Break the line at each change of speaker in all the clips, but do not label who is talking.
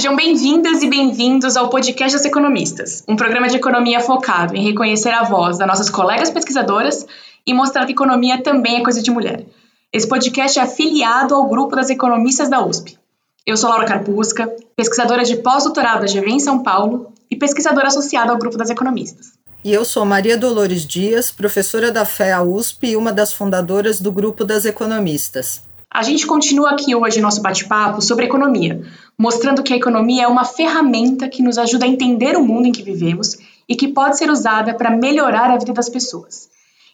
Sejam bem-vindas e bem-vindos ao Podcast das Economistas, um programa de economia focado em reconhecer a voz das nossas colegas pesquisadoras e mostrar que economia também é coisa de mulher. Esse podcast é afiliado ao grupo das economistas da USP. Eu sou Laura Carpusca, pesquisadora de pós-doutorado da GV em São Paulo e pesquisadora associada ao grupo das economistas.
E eu sou Maria Dolores Dias, professora da FEA USP e uma das fundadoras do grupo das economistas.
A gente continua aqui hoje nosso bate-papo sobre economia, mostrando que a economia é uma ferramenta que nos ajuda a entender o mundo em que vivemos e que pode ser usada para melhorar a vida das pessoas.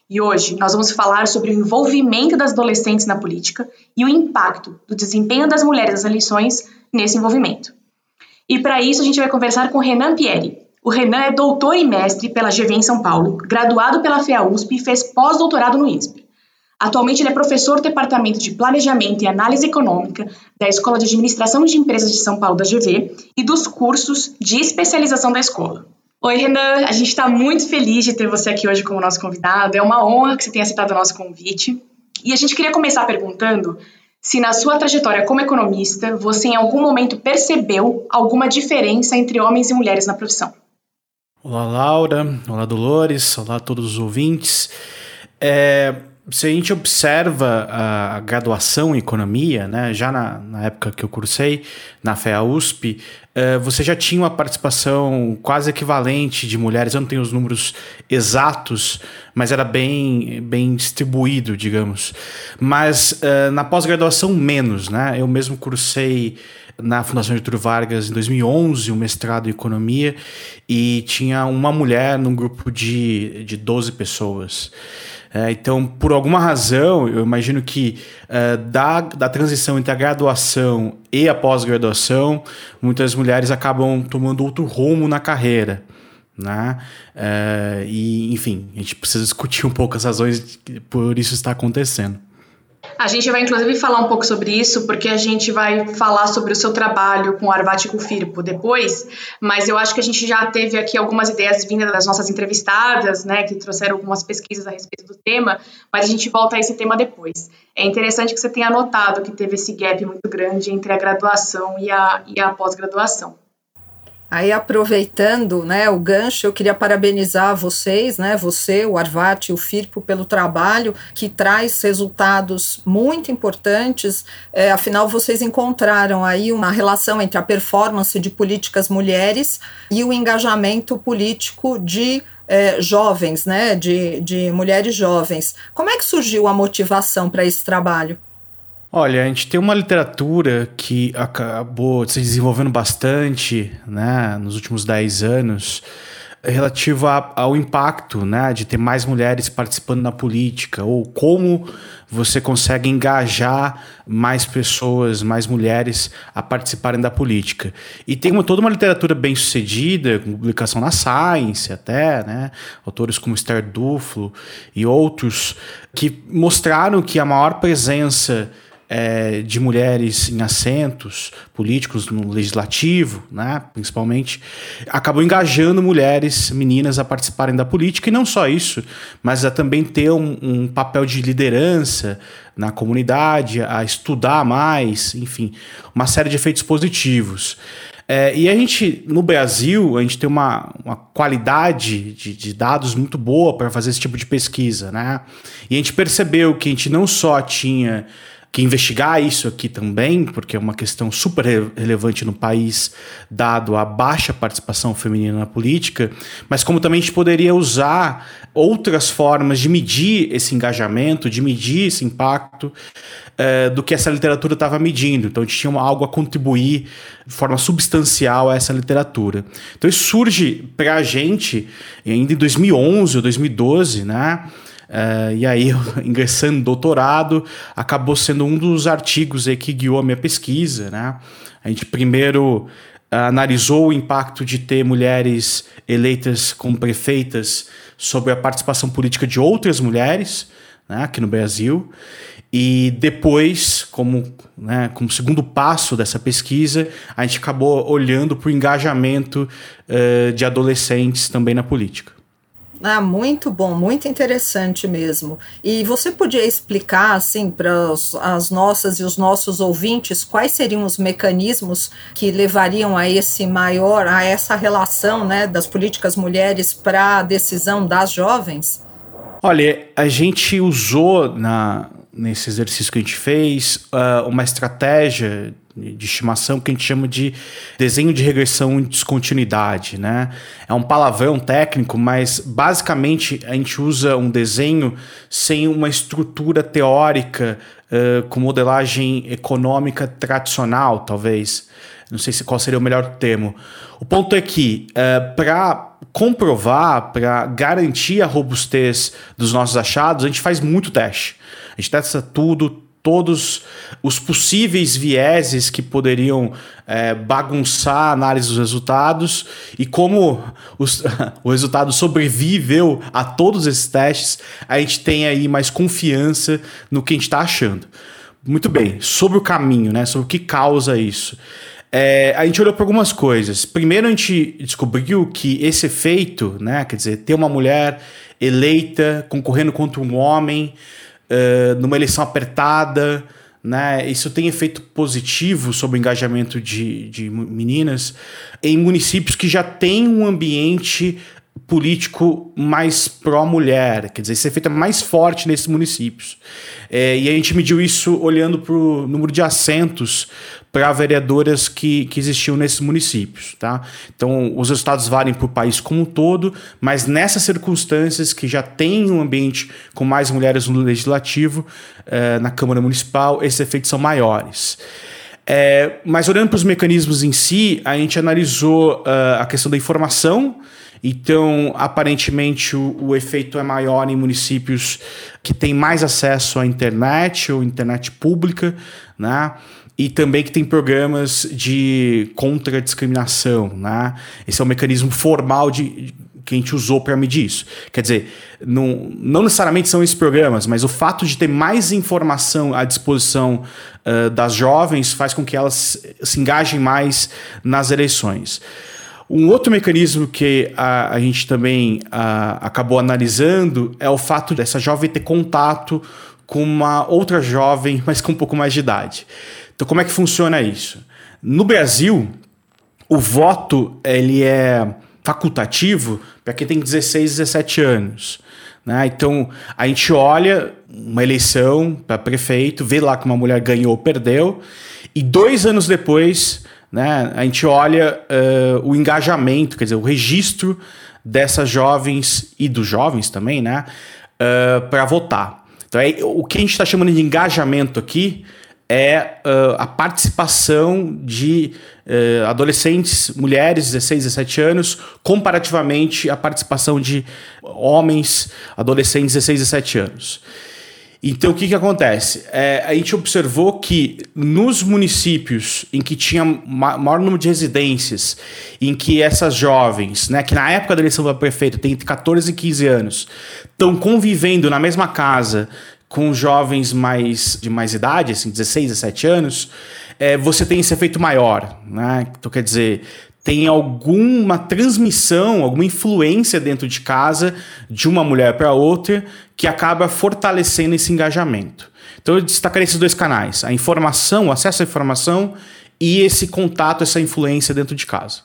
E hoje nós vamos falar sobre o envolvimento das adolescentes na política e o impacto do desempenho das mulheres nas eleições nesse envolvimento. E para isso a gente vai conversar com Renan Pieri. O Renan é doutor e mestre pela GV em São Paulo, graduado pela FEA USP e fez pós-doutorado no INSPE. Atualmente, ele é professor do Departamento de Planejamento e Análise Econômica da Escola de Administração de Empresas de São Paulo da GV e dos cursos de especialização da escola. Oi, Renan, a gente está muito feliz de ter você aqui hoje como nosso convidado. É uma honra que você tenha aceitado o nosso convite. E a gente queria começar perguntando se na sua trajetória como economista você em algum momento percebeu alguma diferença entre homens e mulheres na profissão.
Olá, Laura. Olá, Dolores. Olá a todos os ouvintes. É, se a gente observa a, graduação em economia, né, já na, na, época que eu cursei na FEA USP, uh, você já tinha uma participação quase equivalente de mulheres. Eu não tenho os números exatos, mas era bem, bem distribuído, digamos. Mas uh, na pós-graduação, menos. Né? Eu mesmo cursei na Fundação Getúlio Vargas em 2011, um mestrado em economia, e tinha uma mulher num grupo de, de 12 pessoas. É, então, por alguma razão, eu imagino que é, da, da transição entre a graduação e a pós-graduação, muitas mulheres acabam tomando outro rumo na carreira. Né? É, e, enfim, a gente precisa discutir um pouco as razões por isso estar acontecendo.
A gente vai inclusive falar um pouco sobre isso, porque a gente vai falar sobre o seu trabalho com o Arvat e com o Firpo depois, mas eu acho que a gente já teve aqui algumas ideias vindas das nossas entrevistadas, né, que trouxeram algumas pesquisas a respeito do tema, mas a gente volta a esse tema depois. É interessante que você tenha notado que teve esse gap muito grande entre a graduação e a, e a pós-graduação.
Aí, aproveitando né, o gancho, eu queria parabenizar vocês, né, você, o Arvat e o Firpo, pelo trabalho que traz resultados muito importantes. É, afinal, vocês encontraram aí uma relação entre a performance de políticas mulheres e o engajamento político de é, jovens, né, de, de mulheres jovens. Como é que surgiu a motivação para esse trabalho?
Olha, a gente tem uma literatura que acabou se desenvolvendo bastante né, nos últimos 10 anos relativa ao impacto né, de ter mais mulheres participando na política, ou como você consegue engajar mais pessoas, mais mulheres a participarem da política. E tem uma, toda uma literatura bem sucedida, com publicação na Science até, né, autores como Esther Duflo e outros, que mostraram que a maior presença é, de mulheres em assentos políticos no legislativo, né, principalmente, acabou engajando mulheres, meninas a participarem da política, e não só isso, mas a também ter um, um papel de liderança na comunidade, a estudar mais, enfim, uma série de efeitos positivos. É, e a gente, no Brasil, a gente tem uma, uma qualidade de, de dados muito boa para fazer esse tipo de pesquisa, né? E a gente percebeu que a gente não só tinha que investigar isso aqui também, porque é uma questão super relevante no país, dado a baixa participação feminina na política, mas como também a gente poderia usar outras formas de medir esse engajamento, de medir esse impacto é, do que essa literatura estava medindo. Então a gente tinha algo a contribuir de forma substancial a essa literatura. Então isso surge para a gente ainda em 2011 ou 2012, né? Uh, e aí, ingressando no doutorado, acabou sendo um dos artigos que guiou a minha pesquisa. Né? A gente primeiro uh, analisou o impacto de ter mulheres eleitas como prefeitas sobre a participação política de outras mulheres né, aqui no Brasil. E depois, como, né, como segundo passo dessa pesquisa, a gente acabou olhando para o engajamento uh, de adolescentes também na política.
Ah, muito bom, muito interessante mesmo. E você podia explicar, assim, para as nossas e os nossos ouvintes, quais seriam os mecanismos que levariam a esse maior, a essa relação, né, das políticas mulheres para a decisão das jovens?
Olha, a gente usou na, nesse exercício que a gente fez uh, uma estratégia de estimação que a gente chama de desenho de regressão de descontinuidade, né? É um palavrão técnico, mas basicamente a gente usa um desenho sem uma estrutura teórica uh, com modelagem econômica tradicional, talvez. Não sei se qual seria o melhor termo. O ponto é que uh, para comprovar, para garantir a robustez dos nossos achados, a gente faz muito teste. A gente testa tudo, todos os possíveis vieses que poderiam é, bagunçar a análise dos resultados e como os, o resultado sobreviveu a todos esses testes, a gente tem aí mais confiança no que a gente está achando. Muito bem, sobre o caminho, né? Sobre o que causa isso. É, a gente olhou para algumas coisas. Primeiro, a gente descobriu que esse efeito, né? Quer dizer, ter uma mulher eleita concorrendo contra um homem uh, numa eleição apertada, né? Isso tem efeito positivo sobre o engajamento de, de meninas em municípios que já têm um ambiente político mais pró-mulher, quer dizer, esse efeito é mais forte nesses municípios. É, e a gente mediu isso olhando para o número de assentos para vereadoras que, que existiam nesses municípios. Tá? Então, os resultados valem para o país como um todo, mas nessas circunstâncias que já tem um ambiente com mais mulheres no legislativo, eh, na Câmara Municipal, esses efeitos são maiores. É, mas olhando para os mecanismos em si, a gente analisou uh, a questão da informação. Então, aparentemente, o, o, efeito é maior em municípios que têm mais acesso à internet ou internet pública, né? E também que tem programas de contra-discriminação. Né? Esse é o mecanismo formal de, que a gente usou para medir isso. Quer dizer, não, não necessariamente são esses programas, mas o fato de ter mais informação à disposição uh, das jovens faz com que elas se engajem mais nas eleições. Um outro mecanismo que a, a gente também acabou analisando é o fato dessa jovem ter contato com uma outra jovem, mas com um pouco mais de idade. Então, como é que funciona isso? No Brasil, o voto ele é facultativo para quem tem 16, 17 anos. Né? Então, a gente olha uma eleição para prefeito, vê lá que uma mulher ganhou ou perdeu, e dois anos depois, né, a gente olha uh, o engajamento, quer dizer, o registro dessas jovens e dos jovens também, né, uh, para votar. Então, é, o que a gente está chamando de engajamento aqui é uh, a participação de uh, adolescentes, mulheres, 16, 17 anos, comparativamente à participação de homens, adolescentes, 16, 17 anos. Então, o que, que acontece? É, a gente observou que nos municípios em que tinha ma maior número de residências, em que essas jovens, né, que na época da eleição para prefeito tem entre 14 e 15 anos, estão convivendo na mesma casa com jovens mais de mais idade, assim, 16, 17 anos, é, você tem esse efeito maior. Né? Então, quer dizer, tem alguma transmissão, alguma influência dentro de casa de uma mulher para outra que acaba fortalecendo esse engajamento. Então, eu destacaria esses dois canais: a informação, o acesso à informação e esse contato, essa influência dentro de casa.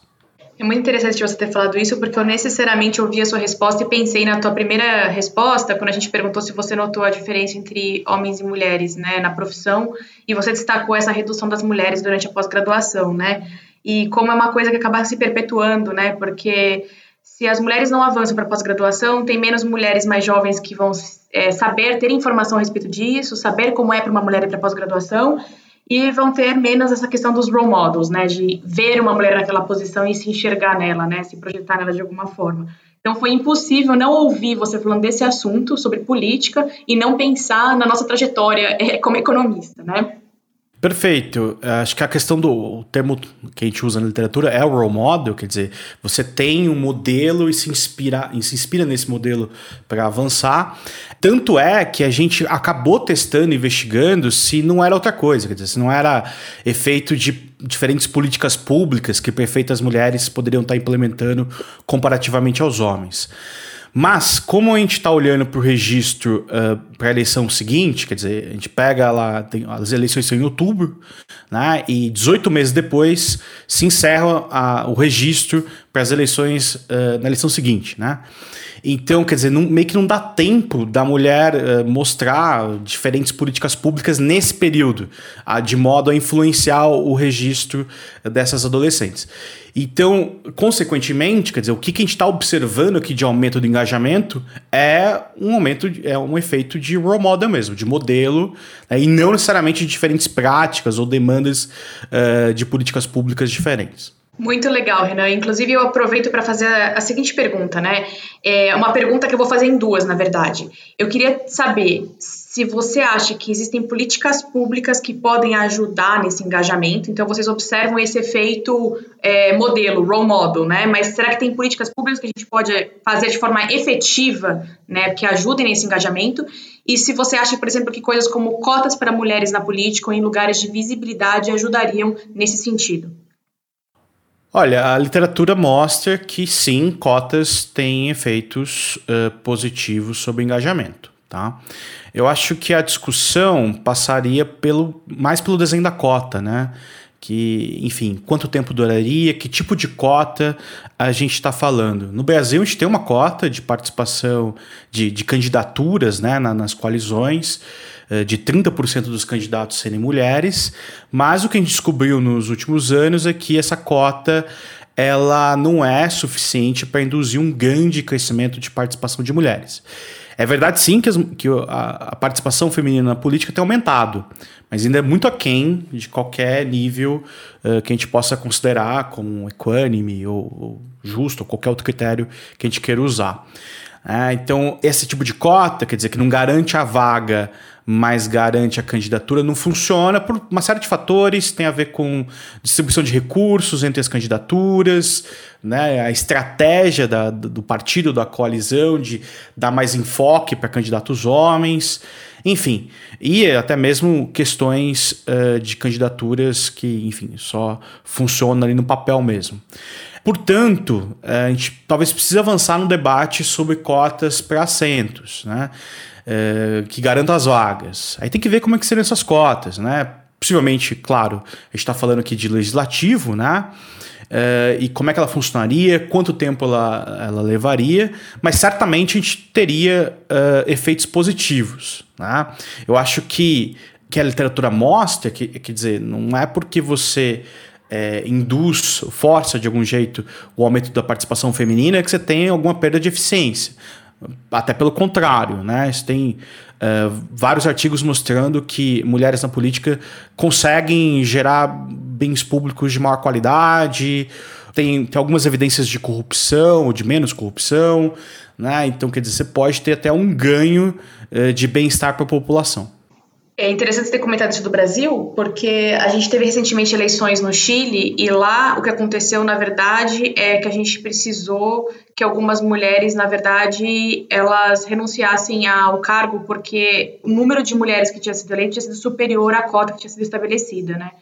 É muito interessante você ter falado isso, porque eu necessariamente ouvi a sua resposta e pensei na tua primeira resposta, quando a gente perguntou se você notou a diferença entre homens e mulheres, né, na profissão, e você destacou essa redução das mulheres durante a pós-graduação, né, e como é uma coisa que acaba se perpetuando, né, porque se as mulheres não avançam para pós-graduação, tem menos mulheres mais jovens que vão é, saber, ter informação a respeito disso, saber como é para uma mulher ir para pós-graduação, e vão ter menos essa questão dos role models, né, de ver uma mulher naquela posição e se enxergar nela, né, se projetar nela de alguma forma. Então foi impossível não ouvir você falando desse assunto sobre política e não pensar na nossa trajetória eh, como economista, né?
Perfeito. Acho que a questão do termo que a gente usa na literatura é o role model, quer dizer, você tem um modelo e se inspira, e se inspira nesse modelo para avançar. Tanto é que a gente acabou testando, investigando se não era outra coisa, quer dizer, se não era efeito de diferentes políticas públicas que perfeitas mulheres poderiam estar implementando comparativamente aos homens. Mas, como a gente está olhando para o registro uh, para a eleição seguinte, quer dizer, a gente pega lá, tem, as eleições são em outubro, né, e 18 meses depois se encerra a, o registro para as eleições uh, na eleição seguinte, né? Então, quer dizer, não, meio que não dá tempo da mulher uh, mostrar diferentes políticas públicas nesse período, uh, de modo a influenciar o registro dessas adolescentes. Então, consequentemente, quer dizer, o que, que a gente está observando aqui de aumento do engajamento é um aumento, é um efeito de role model mesmo, de modelo, né, e não necessariamente de diferentes práticas ou demandas uh, de políticas públicas diferentes.
Muito legal, Renan. Inclusive, eu aproveito para fazer a seguinte pergunta, né? É uma pergunta que eu vou fazer em duas, na verdade. Eu queria saber se você acha que existem políticas públicas que podem ajudar nesse engajamento. Então, vocês observam esse efeito é, modelo, role model, né? Mas será que tem políticas públicas que a gente pode fazer de forma efetiva, né, que ajudem nesse engajamento? E se você acha, por exemplo, que coisas como cotas para mulheres na política ou em lugares de visibilidade ajudariam nesse sentido?
Olha, a literatura mostra que sim, cotas têm efeitos uh, positivos sobre engajamento. Tá? Eu acho que a discussão passaria pelo mais pelo desenho da cota, né? Que, enfim, quanto tempo duraria, que tipo de cota a gente está falando. No Brasil, a gente tem uma cota de participação de, de candidaturas né, na, nas coalizões. Eh, de 30% dos candidatos serem mulheres, mas o que a gente descobriu nos últimos anos é que essa cota ela não é suficiente para induzir um grande crescimento de participação de mulheres. É verdade sim que, as, que a, a, participação feminina na política tem aumentado, mas ainda é muito aquém de qualquer nível uh, que a gente possa considerar como equânime ou, ou justo, ou qualquer outro critério que a gente queira usar. É, então, esse tipo de cota, quer dizer, que não garante a vaga mas garante a candidatura, não funciona por uma série de fatores, tem a ver com distribuição de recursos entre as candidaturas, né, a estratégia da, do partido, da coalizão, de dar mais enfoque para candidatos homens, enfim, e até mesmo questões uh, de candidaturas que, enfim, só funcionam ali no papel mesmo. Portanto, a gente talvez precise avançar no debate sobre cotas para assentos, né? É, que garantam as vagas. Aí tem que ver como é que seriam essas cotas, né? Possivelmente, claro, a gente está falando aqui de legislativo, né? É, e como é que ela funcionaria, quanto tempo ela, ela levaria, mas certamente a gente teria uh, efeitos positivos. Né? Eu acho que, que a literatura mostra, que, quer dizer, não é porque você é, induz, força de algum jeito o aumento da participação feminina que você tem alguma perda de eficiência. Até pelo contrário, né? Você tem uh, vários artigos mostrando que mulheres na política conseguem gerar bens públicos de maior qualidade, tem, tem algumas evidências de corrupção ou de menos corrupção, né? Então, quer dizer, você pode ter até um ganho uh, de bem-estar para a população.
É interessante ter comentado isso do Brasil, porque a gente teve recentemente eleições no Chile e lá o que aconteceu, na verdade, é que a gente precisou que algumas mulheres, na verdade, elas renunciassem ao cargo porque o número de mulheres que tinha sido eleito tinha sido superior à cota que tinha sido estabelecida, né?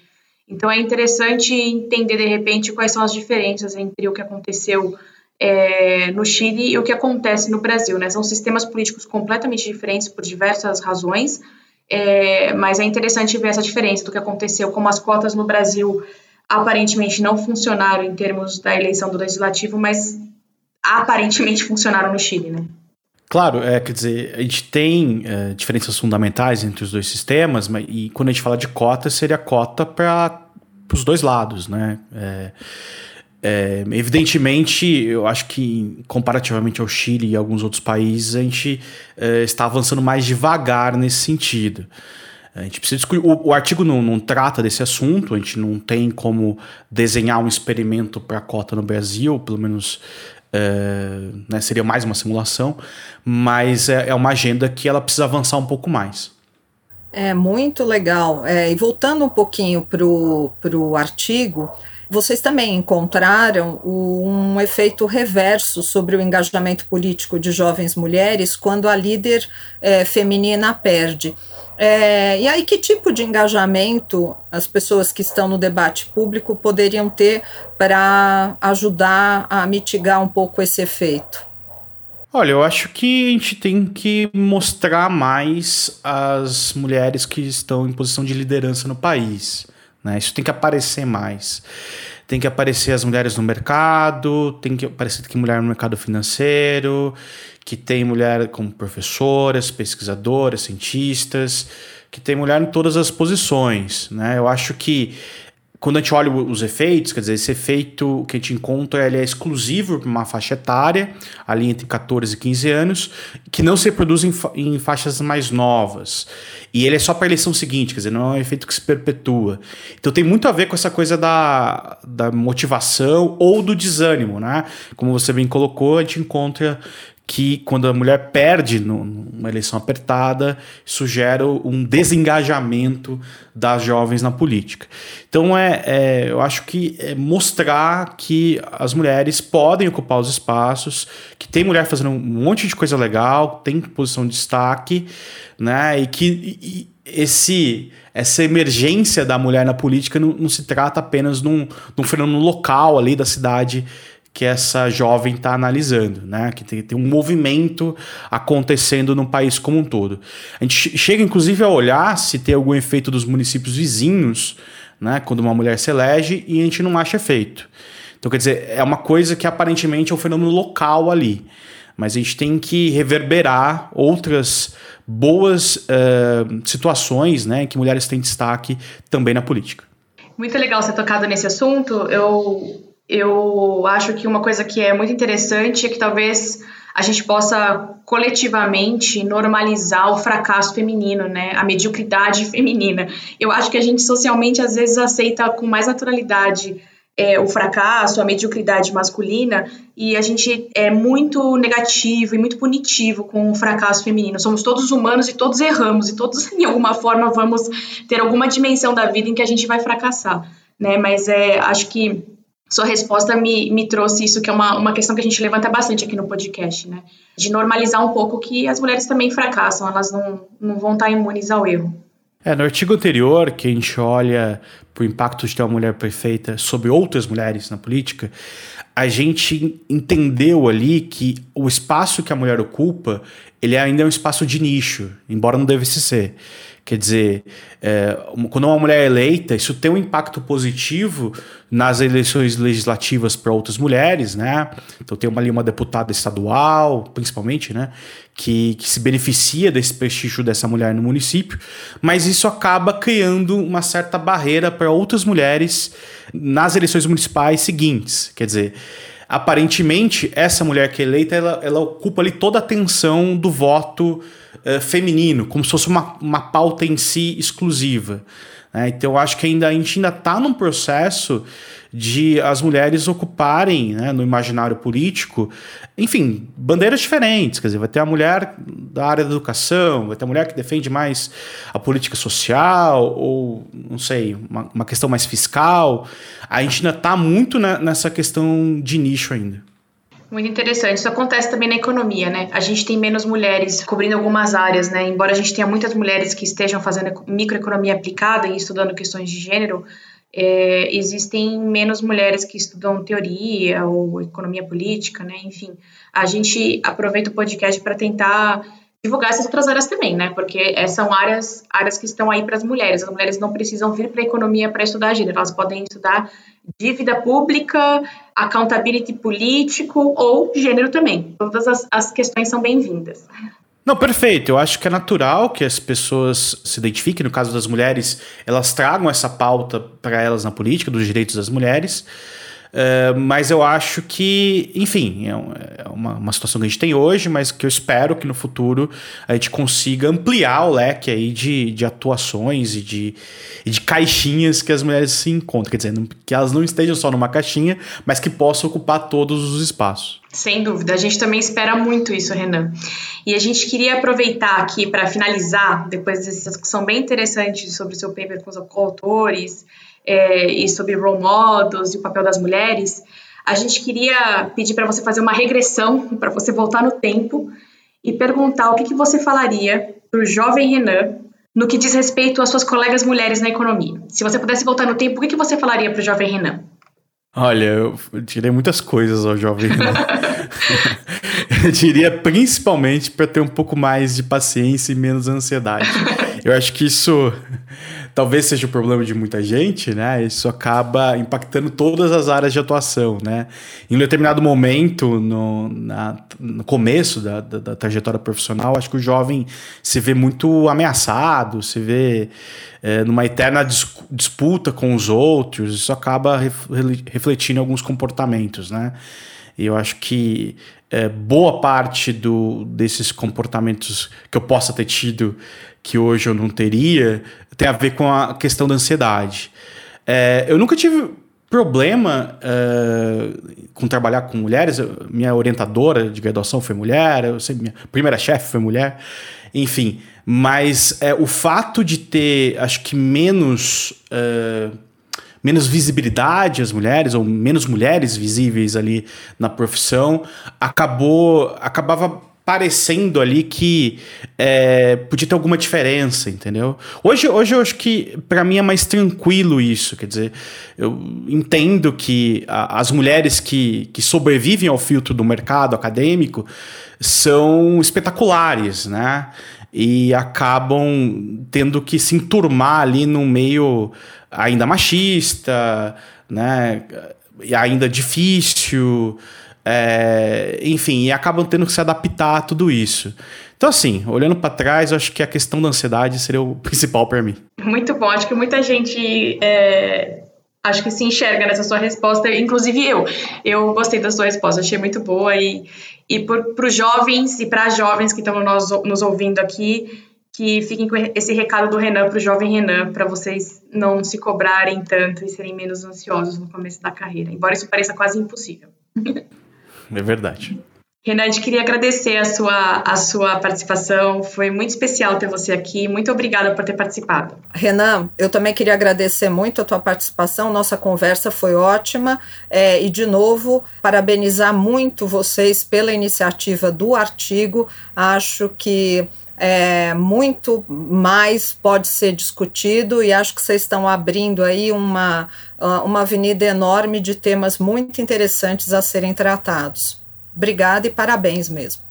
Então é interessante entender de repente quais são as diferenças entre o que aconteceu é, no Chile e o que acontece no Brasil, né? São sistemas políticos completamente diferentes por diversas razões é, mas é interessante ver essa diferença do que aconteceu, como as cotas no Brasil aparentemente não funcionaram em termos da eleição do legislativo, mas aparentemente funcionaram no Chile, né?
Claro, é, quer dizer, a gente tem é, diferenças fundamentais entre os dois sistemas, mas, e quando a gente fala de cota, seria cota para os dois lados, né? É, é, evidentemente, eu acho que comparativamente ao Chile e alguns outros países, a gente é, está avançando mais devagar nesse sentido. A gente precisa discutir. O, o artigo não, não, trata desse assunto, a gente não tem como desenhar um experimento para a cota no Brasil, pelo menos é, né, seria mais uma simulação, mas é, é, uma agenda que ela precisa avançar um pouco mais.
É muito legal. É, e voltando um pouquinho para o artigo, vocês também encontraram um efeito reverso sobre o engajamento político de jovens mulheres quando a líder é, feminina perde. É, e aí, que tipo de engajamento as pessoas que estão no debate público poderiam ter para ajudar a mitigar um pouco esse efeito?
Olha, eu acho que a gente tem que mostrar mais as mulheres que estão em posição de liderança no país. Né? Isso tem que aparecer mais. Tem que aparecer as mulheres no mercado, tem que aparecer que mulher no mercado financeiro, que tem mulher como professoras, pesquisadoras, cientistas, que tem mulher em todas as posições. Né? Eu acho que quando a gente olha os efeitos, quer dizer, esse efeito que a gente encontra ele é exclusivo para uma faixa etária, ali entre 14 e 15 anos, que não se reproduz em, fa em faixas mais novas. E ele é só para a eleição seguinte, quer dizer, não é um efeito que se perpetua. Então tem muito a ver com essa coisa da, da motivação ou do desânimo, né? Como você bem colocou, a gente encontra que quando a mulher perde numa eleição apertada, isso gera um desengajamento das jovens na política. Então é, é, eu acho que é mostrar que as mulheres podem ocupar os espaços, que tem mulher fazendo um monte de coisa legal, tem posição de destaque, né? E que e, esse essa emergência da mulher na política não, não se trata apenas de um, de um fenômeno local ali da cidade que essa jovem está analisando, né? Que tem, tem, um movimento acontecendo no país como um todo. A gente chega, inclusive, a olhar se tem algum efeito dos municípios vizinhos, né? Quando uma mulher se elege e a gente não acha efeito. Então, quer dizer, é uma coisa que aparentemente é um fenômeno local ali. Mas a gente tem que reverberar outras boas uh, situações, né? Que mulheres têm destaque também na política.
Muito legal ser tocado nesse assunto. Eu eu acho que uma coisa que é muito interessante é que talvez a gente possa coletivamente normalizar o fracasso feminino, né? A mediocridade feminina. Eu acho que a gente socialmente às vezes aceita com mais naturalidade é, o fracasso, a mediocridade masculina, e a gente é muito negativo e muito punitivo com o fracasso feminino. Somos todos humanos e todos erramos, e todos, em alguma forma, vamos ter alguma dimensão da vida em que a gente vai fracassar, né? Mas é, acho que sua resposta me, me trouxe isso, que é uma, uma questão que a gente levanta bastante aqui no podcast, né? De normalizar um pouco que as mulheres também fracassam, elas não, não vão estar imunes ao erro.
É, no artigo anterior, que a gente olha para o impacto de ter uma mulher perfeita sobre outras mulheres na política, a gente entendeu ali que o espaço que a mulher ocupa, ele ainda é um espaço de nicho, embora não devesse ser. Quer dizer, é, quando uma mulher é eleita, isso tem um impacto positivo nas eleições legislativas para outras mulheres, né? Então tem uma, ali uma deputada estadual, principalmente, né? Que, que se beneficia desse prestígio dessa mulher no município, mas isso acaba criando uma certa barreira para outras mulheres nas eleições municipais seguintes. Quer dizer, aparentemente, essa mulher que é eleita, ela, ela ocupa ali toda a atenção do voto uh, feminino, como se fosse uma, uma pauta em si exclusiva. Né? Então eu acho que ainda, a gente ainda está num processo de as mulheres ocuparem né, no imaginário político, enfim, bandeiras diferentes. Quer dizer, vai ter a mulher da área da educação, vai ter a mulher que defende mais a política social, ou não sei, uma, uma questão mais fiscal. A gente ainda está muito nessa questão de nicho ainda.
Muito interessante. Isso acontece também na economia, né? A gente tem menos mulheres cobrindo algumas áreas, né? Embora a gente tenha muitas mulheres que estejam fazendo microeconomia aplicada e estudando questões de gênero, é, existem menos mulheres que estudam teoria ou economia política, né? Enfim, a gente aproveita o podcast para tentar divulgar essas outras áreas também, né? Porque são áreas, áreas que estão aí para as mulheres. As mulheres não precisam vir para a economia para estudar gênero, elas podem estudar dívida pública, accountability político ou gênero também. Todas as, as questões são bem-vindas.
Não, perfeito. Eu acho que é natural que as pessoas se identifiquem, no caso das mulheres, elas tragam essa pauta para elas na política, dos direitos das mulheres. Uh, mas eu acho que, enfim, é, é uma, uma, situação que a gente tem hoje, mas que eu espero que no futuro a gente consiga ampliar o leque aí de, de atuações e de, e de caixinhas que as mulheres se encontram. Quer dizer, que elas não estejam só numa caixinha, mas que possam ocupar todos os espaços.
Sem dúvida, a gente também espera muito isso, Renan. E a gente queria aproveitar aqui para finalizar, depois dessa discussão bem interessante sobre o seu paper com os autores é, e sobre role models e o papel das mulheres, a gente queria pedir para você fazer uma regressão, para você voltar no tempo e perguntar o que, que você falaria para o jovem Renan no que diz respeito às suas colegas mulheres na economia. Se você pudesse voltar no tempo, o que, que você falaria para o jovem Renan?
Olha, eu tirei muitas coisas ao jovem Renan. Eu diria principalmente para ter um pouco mais de paciência e menos ansiedade. Eu acho que isso talvez seja o problema de muita gente, né? Isso acaba impactando todas as áreas de atuação, né? Em um determinado momento, no, na, no começo da, da, da, trajetória profissional, acho que o jovem se vê muito ameaçado, se vê é, numa eterna dis disputa com os outros, isso acaba refletindo alguns comportamentos, né? E eu acho que é, boa parte do, desses comportamentos que eu possa ter tido que hoje eu não teria tem a ver com a questão da ansiedade. É, eu nunca tive problema é, com trabalhar com mulheres. Eu, minha orientadora de graduação foi mulher, eu sei, minha primeira chefe foi mulher, enfim. Mas é, o fato de ter, acho que menos é, menos visibilidade às mulheres ou menos mulheres visíveis ali na profissão acabou acabava parecendo ali que é, podia ter alguma diferença, entendeu? Hoje, hoje eu acho que para mim é mais tranquilo isso, quer dizer, eu entendo que a, as mulheres que, que sobrevivem ao filtro do mercado acadêmico são espetaculares, né? E acabam tendo que se enturmar ali num meio ainda machista, né? E ainda difícil. É, enfim, e acabam tendo que se adaptar a tudo isso. Então, assim, olhando para trás, eu acho que a questão da ansiedade seria o principal para mim.
Muito bom, acho que muita gente é, acho que se enxerga nessa sua resposta, inclusive eu. Eu gostei da sua resposta, achei muito boa e, e para os jovens e para as jovens que estão nos, nos ouvindo aqui, que fiquem com esse recado do Renan para o jovem Renan, para vocês não se cobrarem tanto e serem menos ansiosos no começo da carreira, embora isso pareça quase impossível.
É verdade.
Renan, a gente queria agradecer a sua, a sua participação. Foi muito especial ter você aqui. Muito obrigada por ter participado.
Renan, eu também queria agradecer muito a tua participação. Nossa conversa foi ótima. É, e, de novo, parabenizar muito vocês pela iniciativa do artigo. Acho que é, muito mais pode ser discutido e acho que vocês estão abrindo aí uma, uma avenida enorme de temas muito interessantes a serem tratados. Obrigada e parabéns mesmo.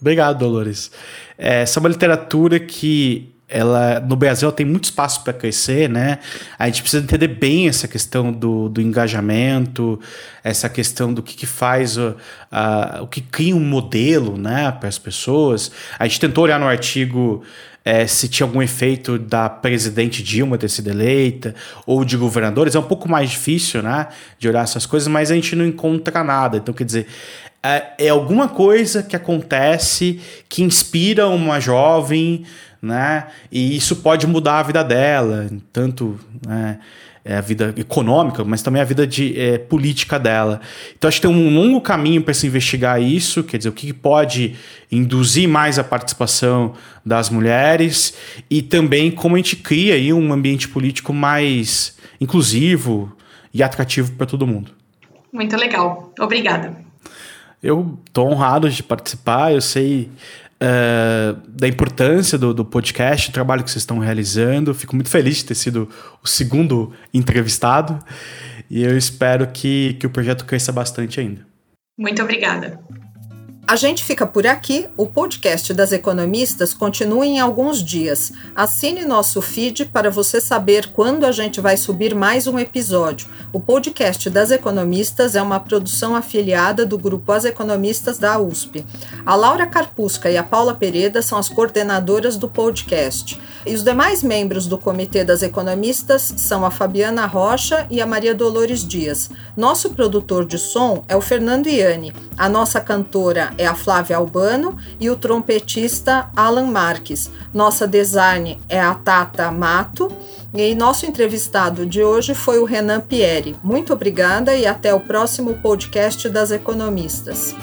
Obrigado, Dolores. É, essa é uma literatura que ela no Brasil tem muito espaço para crescer, né? A gente precisa entender bem essa questão do, do engajamento, essa questão do que, que faz o, a, o que cria um modelo, né, para as pessoas. A gente tentou olhar no artigo é, se tinha algum efeito da presidente Dilma ter sido eleita ou de governadores. É um pouco mais difícil, né, de olhar essas coisas, mas a gente não encontra nada. Então, quer dizer, é, é alguma coisa que acontece que inspira uma jovem né? E isso pode mudar a vida dela, tanto né, é a vida econômica, mas também a vida de, é, política dela. Então acho que tem um longo caminho para se investigar isso, quer dizer, o que pode induzir mais a participação das mulheres e também como a gente cria aí um ambiente político mais inclusivo e atrativo para todo mundo.
Muito legal. Obrigada.
Eu estou honrado de participar, eu sei uh, da importância do, do podcast, o trabalho que vocês estão realizando. Fico muito feliz de ter sido o segundo entrevistado e eu espero que, que o projeto cresça bastante ainda.
Muito obrigada.
A gente fica por aqui. O podcast das economistas continua em alguns dias. Assine nosso feed para você saber quando a gente vai subir mais um episódio. O podcast das economistas é uma produção afiliada do grupo As Economistas da USP. A Laura Carpusca e a Paula Pereda são as coordenadoras do podcast. E os demais membros do Comitê das Economistas são a Fabiana Rocha e a Maria Dolores Dias. Nosso produtor de som é o Fernando Iani. A nossa cantora é a Flávia Albano e o trompetista Alan Marques. Nossa design é a Tata Mato. E nosso entrevistado de hoje foi o Renan Pieri. Muito obrigada e até o próximo podcast das Economistas.